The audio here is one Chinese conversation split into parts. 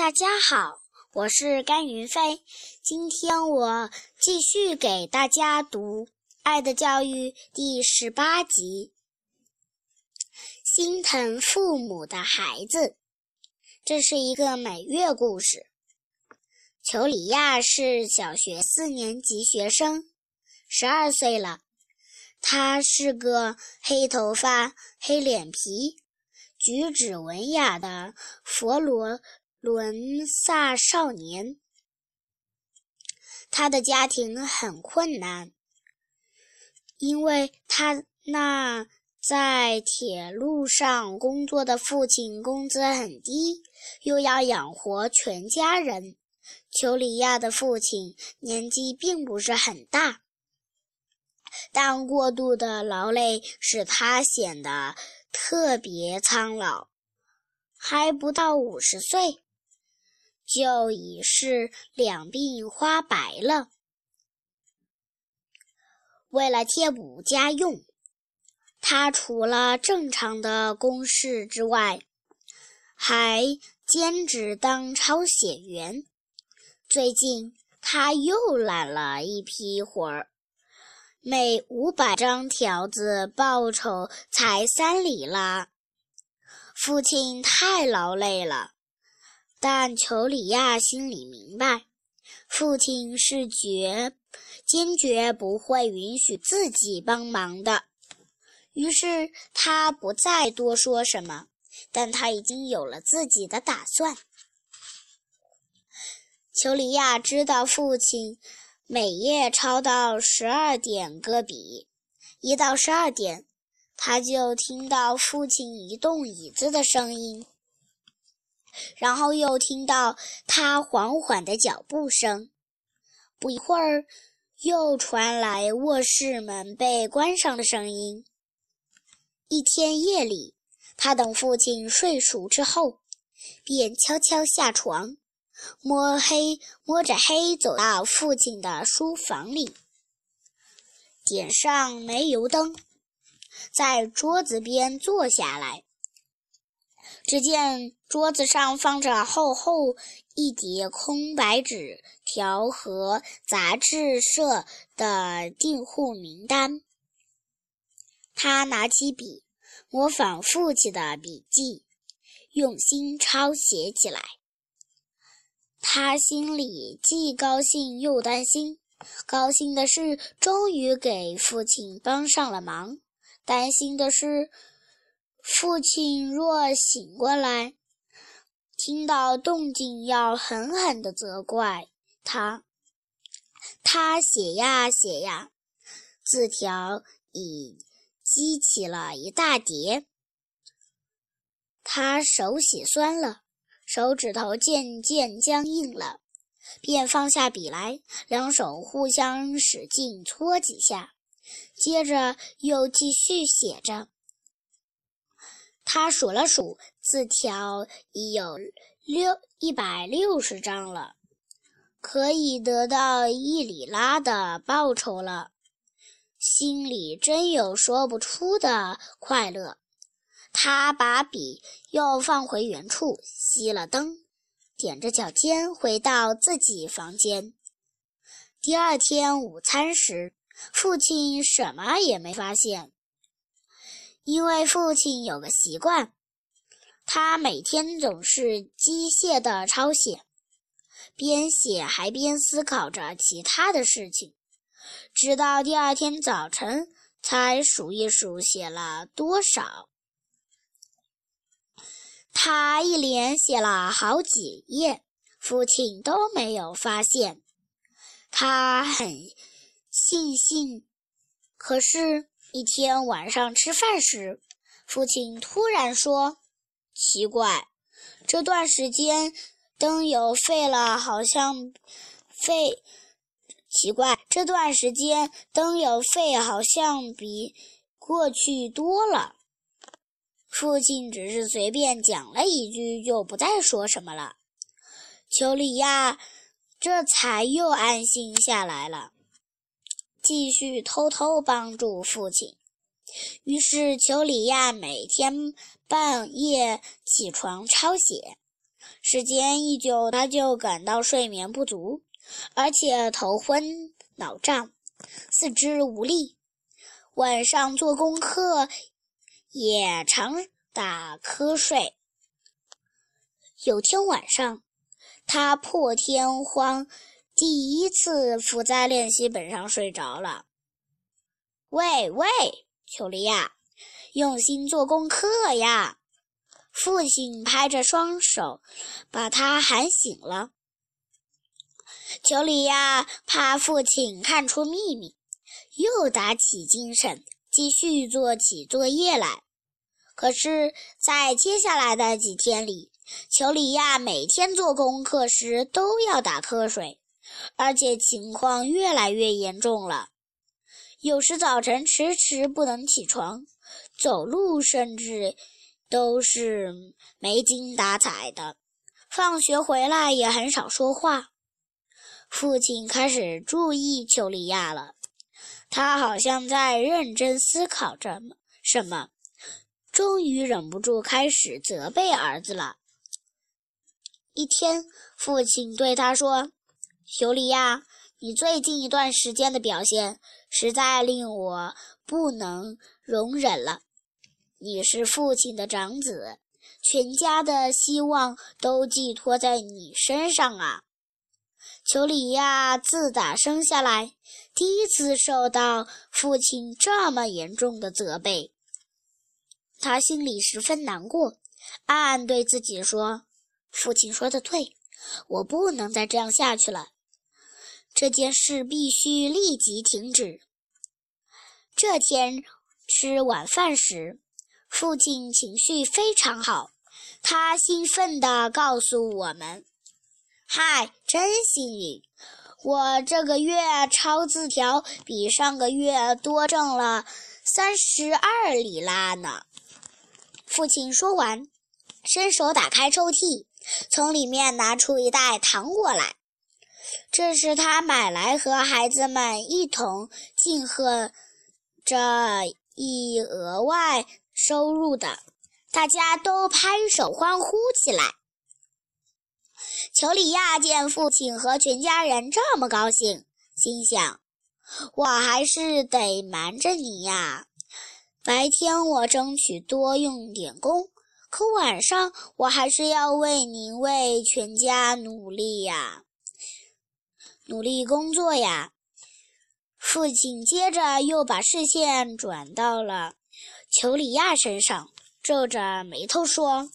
大家好，我是甘云飞。今天我继续给大家读《爱的教育》第十八集。心疼父母的孩子，这是一个美月故事。裘里亚是小学四年级学生，十二岁了。他是个黑头发、黑脸皮。举止文雅的佛罗伦萨少年，他的家庭很困难，因为他那在铁路上工作的父亲工资很低，又要养活全家人。裘里亚的父亲年纪并不是很大，但过度的劳累使他显得。特别苍老，还不到五十岁，就已是两鬓花白了。为了贴补家用，他除了正常的公事之外，还兼职当抄写员。最近，他又揽了一批活儿。每五百张条子报酬才三里拉，父亲太劳累了。但裘里亚心里明白，父亲是绝坚决不会允许自己帮忙的。于是他不再多说什么，但他已经有了自己的打算。裘里亚知道父亲。每夜抄到十二点搁笔，一到十二点，他就听到父亲移动椅子的声音，然后又听到他缓缓的脚步声。不一会儿，又传来卧室门被关上的声音。一天夜里，他等父亲睡熟之后，便悄悄下床。摸黑摸着黑走到父亲的书房里，点上煤油灯，在桌子边坐下来。只见桌子上放着厚厚一叠空白纸条和杂志社的订户名单。他拿起笔，模仿父亲的笔记，用心抄写起来。他心里既高兴又担心。高兴的是终于给父亲帮上了忙，担心的是父亲若醒过来，听到动静要狠狠地责怪他。他写呀写呀，字条已积起了一大叠，他手写酸了。手指头渐渐僵硬了，便放下笔来，两手互相使劲搓几下，接着又继续写着。他数了数，字条已有六一百六十张了，可以得到一里拉的报酬了，心里真有说不出的快乐。他把笔又放回原处，熄了灯，踮着脚尖回到自己房间。第二天午餐时，父亲什么也没发现，因为父亲有个习惯，他每天总是机械地抄写，边写还边思考着其他的事情，直到第二天早晨才数一数写了多少。他一连写了好几页，父亲都没有发现。他很庆幸。可是，一天晚上吃饭时，父亲突然说：“奇怪，这段时间灯油费了，好像费……奇怪，这段时间灯油费好像比过去多了。”父亲只是随便讲了一句，就不再说什么了。裘里亚这才又安心下来了，继续偷偷帮助父亲。于是，裘里亚每天半夜起床抄写，时间一久，他就感到睡眠不足，而且头昏脑胀，四肢无力。晚上做功课也常打瞌睡。有天晚上，他破天荒第一次伏在练习本上睡着了。喂喂，裘利亚，用心做功课呀！父亲拍着双手，把他喊醒了。裘利亚怕父亲看出秘密，又打起精神，继续做起作业来。可是，在接下来的几天里，裘利亚每天做功课时都要打瞌睡，而且情况越来越严重了。有时早晨迟迟不能起床，走路甚至……都是没精打采的，放学回来也很少说话。父亲开始注意裘利亚了，他好像在认真思考着什么，终于忍不住开始责备儿子了。一天，父亲对他说：“裘利亚，你最近一段时间的表现实在令我不能容忍了。”你是父亲的长子，全家的希望都寄托在你身上啊！裘里亚自打生下来，第一次受到父亲这么严重的责备，他心里十分难过，暗暗对自己说：“父亲说的对，我不能再这样下去了，这件事必须立即停止。”这天吃晚饭时。父亲情绪非常好，他兴奋地告诉我们：“嗨，真幸运！我这个月抄字条比上个月多挣了三十二里拉呢。”父亲说完，伸手打开抽屉，从里面拿出一袋糖果来，这是他买来和孩子们一同庆贺这一额外。收入的，大家都拍手欢呼起来。裘里亚见父亲和全家人这么高兴，心想：“我还是得瞒着你呀。白天我争取多用点功，可晚上我还是要为您为全家努力呀，努力工作呀。”父亲接着又把视线转到了。裘里亚身上皱着眉头说：“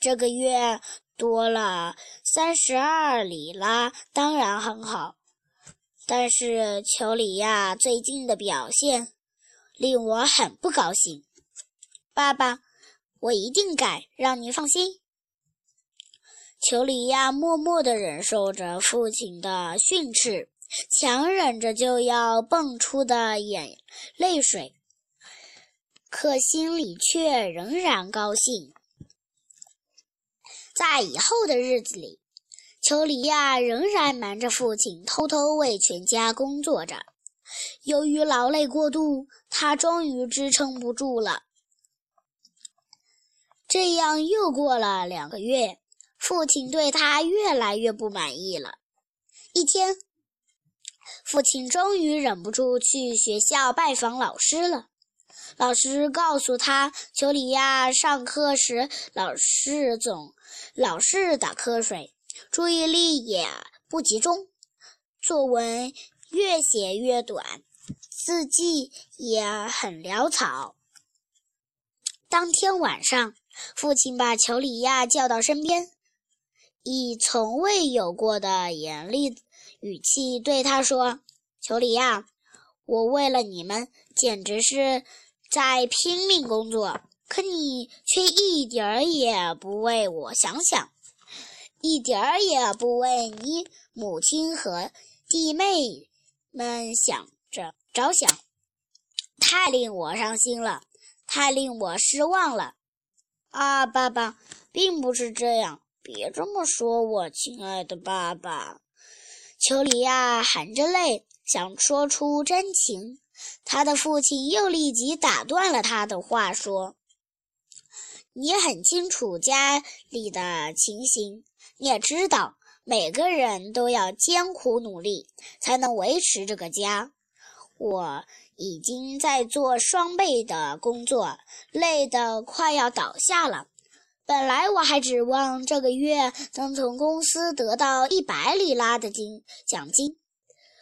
这个月多了三十二里拉，当然很好。但是裘里亚最近的表现令我很不高兴。爸爸，我一定改，让您放心。”裘里亚默默地忍受着父亲的训斥，强忍着就要蹦出的眼泪水。可心里却仍然高兴。在以后的日子里，裘里亚仍然瞒着父亲，偷偷为全家工作着。由于劳累过度，他终于支撑不住了。这样又过了两个月，父亲对他越来越不满意了。一天，父亲终于忍不住去学校拜访老师了。老师告诉他，裘里亚上课时老是总老是打瞌睡，注意力也不集中，作文越写越短，字迹也很潦草。当天晚上，父亲把裘里亚叫到身边，以从未有过的严厉语气对他说：“裘里亚，我为了你们，简直是……”在拼命工作，可你却一点儿也不为我想想，一点儿也不为你母亲和弟妹们想着着想，太令我伤心了，太令我失望了。啊，爸爸，并不是这样，别这么说，我亲爱的爸爸。丘里亚含着泪想说出真情。他的父亲又立即打断了他的话，说：“你很清楚家里的情形，你也知道每个人都要艰苦努力才能维持这个家。我已经在做双倍的工作，累得快要倒下了。本来我还指望这个月能从公司得到一百里拉的金奖金，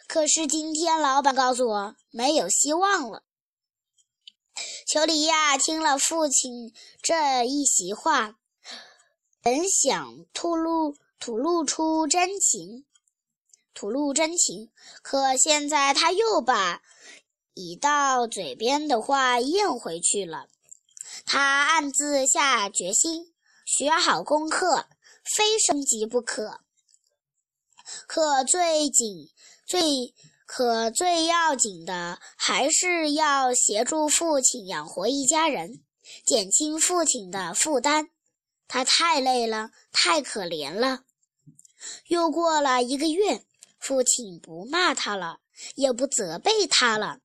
可是今天老板告诉我没有希望了。裘里亚听了父亲这一席话，本想吐露吐露出真情，吐露真情，可现在他又把已到嘴边的话咽回去了。他暗自下决心，学好功课，非升级不可。可最紧最。可最要紧的还是要协助父亲养活一家人，减轻父亲的负担。他太累了，太可怜了。又过了一个月，父亲不骂他了，也不责备他了，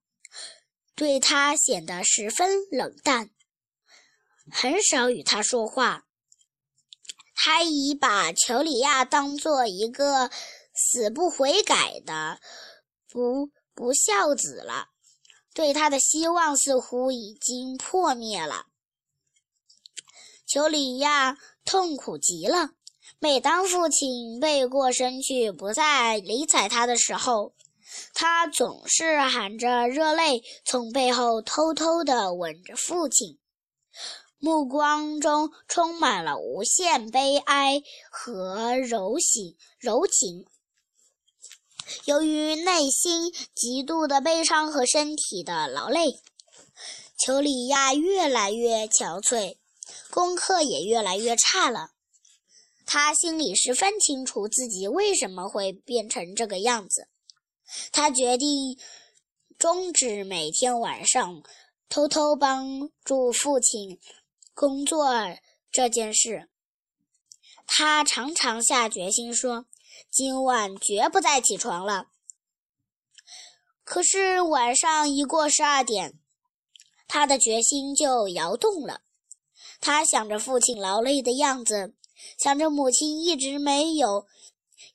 对他显得十分冷淡，很少与他说话。他已把裘里亚当做一个死不悔改的。不不孝子了，对他的希望似乎已经破灭了。裘里亚痛苦极了。每当父亲背过身去，不再理睬他的时候，他总是含着热泪从背后偷偷地吻着父亲，目光中充满了无限悲哀和柔情柔情。由于内心极度的悲伤和身体的劳累，裘里亚越来越憔悴，功课也越来越差了。他心里十分清楚自己为什么会变成这个样子。他决定终止每天晚上偷偷帮助父亲工作这件事。他常常下决心说。今晚绝不再起床了。可是晚上一过十二点，他的决心就摇动了。他想着父亲劳累的样子，想着母亲一直没有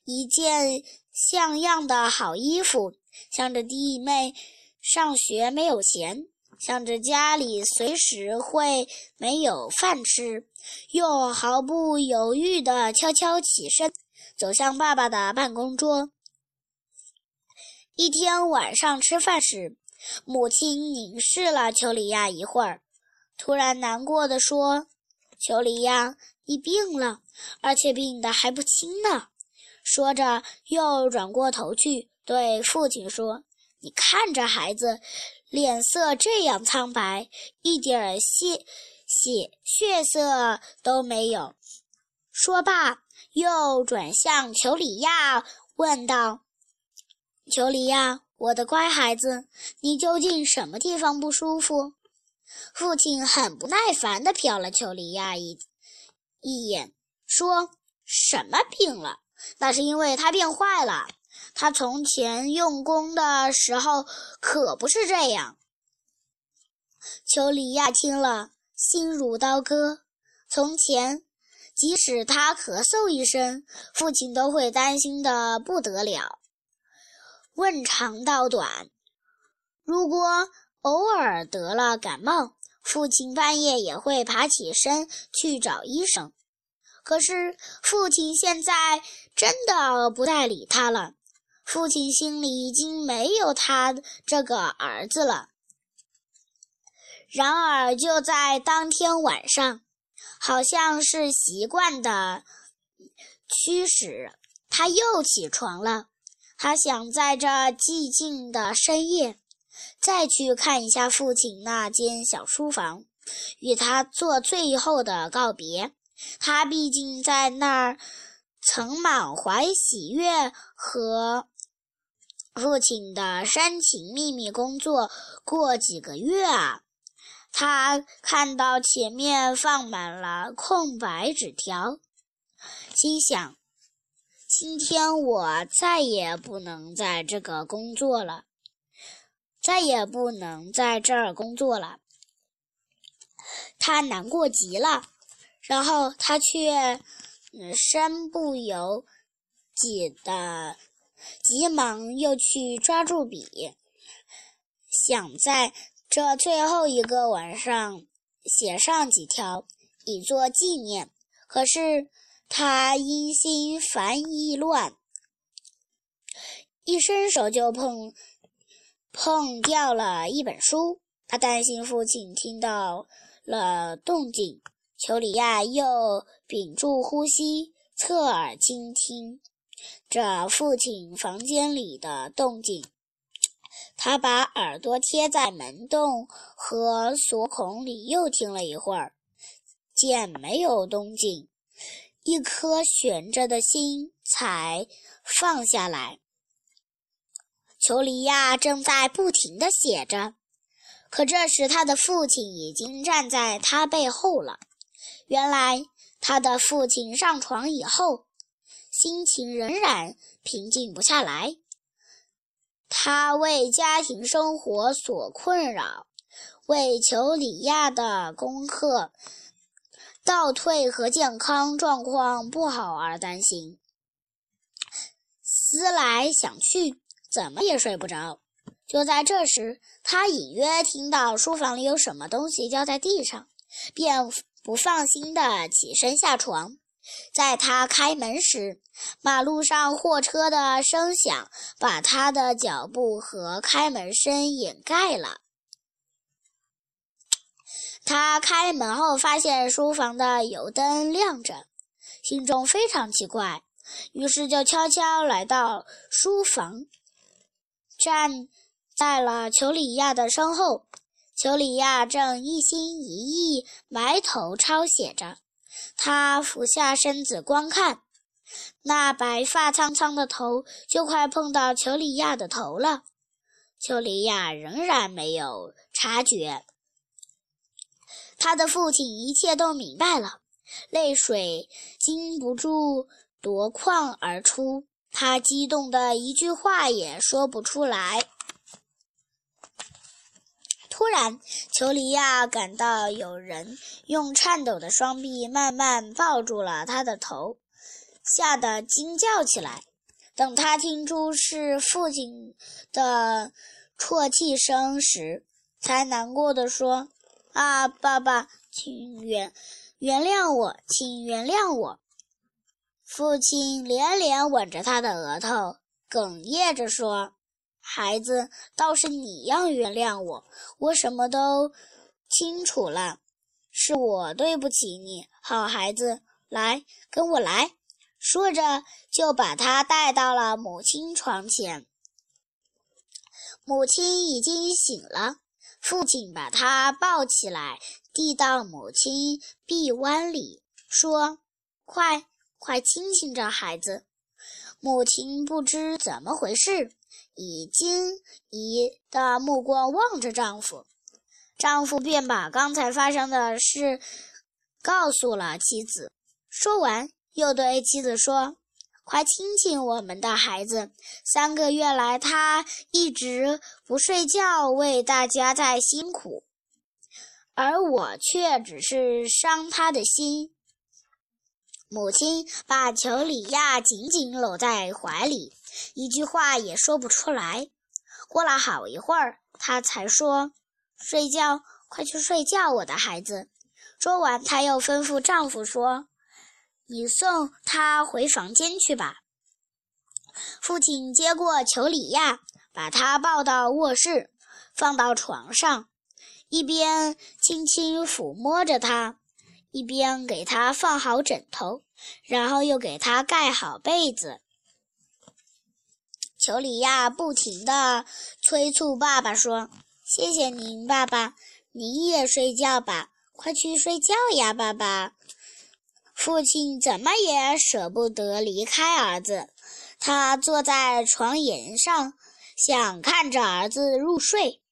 一件像样的好衣服，想着弟妹上学没有钱，想着家里随时会没有饭吃，又毫不犹豫地悄悄起身。走向爸爸的办公桌。一天晚上吃饭时，母亲凝视了裘里亚一会儿，突然难过的说：“裘里亚，你病了，而且病得还不轻呢。”说着，又转过头去对父亲说：“你看这孩子，脸色这样苍白，一点血血血色都没有。”说罢。又转向裘里亚问道：“裘里亚，我的乖孩子，你究竟什么地方不舒服？”父亲很不耐烦地瞟了裘里亚一一眼，说：“什么病了？那是因为他变坏了。他从前用功的时候可不是这样。”裘里亚听了，心如刀割。从前。即使他咳嗽一声，父亲都会担心的不得了。问长道短，如果偶尔得了感冒，父亲半夜也会爬起身去找医生。可是父亲现在真的不再理他了，父亲心里已经没有他这个儿子了。然而，就在当天晚上。好像是习惯的驱使，他又起床了。他想在这寂静的深夜，再去看一下父亲那间小书房，与他做最后的告别。他毕竟在那儿曾满怀喜悦和父亲的深情秘密工作过几个月啊。他看到前面放满了空白纸条，心想：今天我再也不能在这个工作了，再也不能在这儿工作了。他难过极了，然后他却身不由己的急忙又去抓住笔，想在这最后一个晚上写上几条，以作纪念。可是他因心烦意乱，一伸手就碰碰掉了一本书。他担心父亲听到了动静。裘里亚又屏住呼吸，侧耳倾听着父亲房间里的动静。他把耳朵贴在门洞和锁孔里，又听了一会儿，见没有动静，一颗悬着的心才放下来。裘里亚正在不停地写着，可这时他的父亲已经站在他背后了。原来他的父亲上床以后，心情仍然平静不下来。他为家庭生活所困扰，为裘里亚的功课倒退和健康状况不好而担心。思来想去，怎么也睡不着。就在这时，他隐约听到书房里有什么东西掉在地上，便。不放心的起身下床，在他开门时，马路上货车的声响把他的脚步和开门声掩盖了。他开门后发现书房的油灯亮着，心中非常奇怪，于是就悄悄来到书房，站在了裘里亚的身后。裘里亚正一心一意埋头抄写着，他俯下身子观看，那白发苍苍的头就快碰到裘里亚的头了。裘里亚仍然没有察觉，他的父亲一切都明白了，泪水禁不住夺眶而出，他激动的一句话也说不出来。突然，裘里亚感到有人用颤抖的双臂慢慢抱住了他的头，吓得惊叫起来。等他听出是父亲的啜泣声时，才难过的说：“啊，爸爸，请原原谅我，请原谅我。”父亲连连吻着他的额头，哽咽着说。孩子，倒是你要原谅我，我什么都清楚了，是我对不起你。好孩子，来，跟我来。说着，就把他带到了母亲床前。母亲已经醒了，父亲把他抱起来，递到母亲臂弯里，说：“快，快亲亲这孩子。”母亲不知怎么回事。以惊疑的目光望着丈夫，丈夫便把刚才发生的事告诉了妻子。说完，又对妻子说：“快亲亲我们的孩子。三个月来，他一直不睡觉，为大家在辛苦，而我却只是伤他的心。”母亲把裘里亚紧紧搂在怀里。一句话也说不出来。过了好一会儿，他才说：“睡觉，快去睡觉，我的孩子。”说完，他又吩咐丈夫说：“你送他回房间去吧。”父亲接过裘里亚，把他抱到卧室，放到床上，一边轻轻抚摸着他，一边给他放好枕头，然后又给他盖好被子。裘里亚不停地催促爸爸说：“谢谢您，爸爸，您也睡觉吧，快去睡觉呀，爸爸。”父亲怎么也舍不得离开儿子，他坐在床沿上，想看着儿子入睡。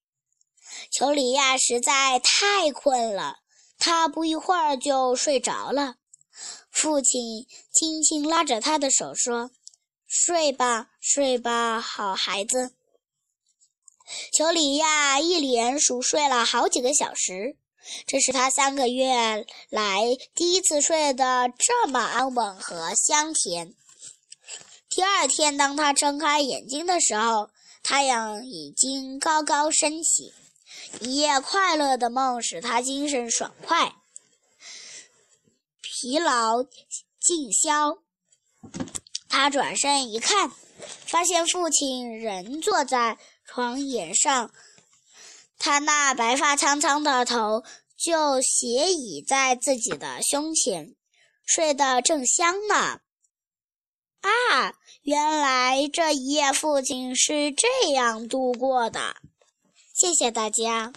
裘里亚实在太困了，他不一会儿就睡着了。父亲轻轻拉着他的手说。睡吧，睡吧，好孩子。裘里亚一连熟睡了好几个小时，这是他三个月来第一次睡得这么安稳和香甜。第二天，当他睁开眼睛的时候，太阳已经高高升起。一夜快乐的梦使他精神爽快，疲劳尽消。他转身一看，发现父亲仍坐在床沿上，他那白发苍苍的头就斜倚在自己的胸前，睡得正香呢。啊，原来这一夜父亲是这样度过的。谢谢大家。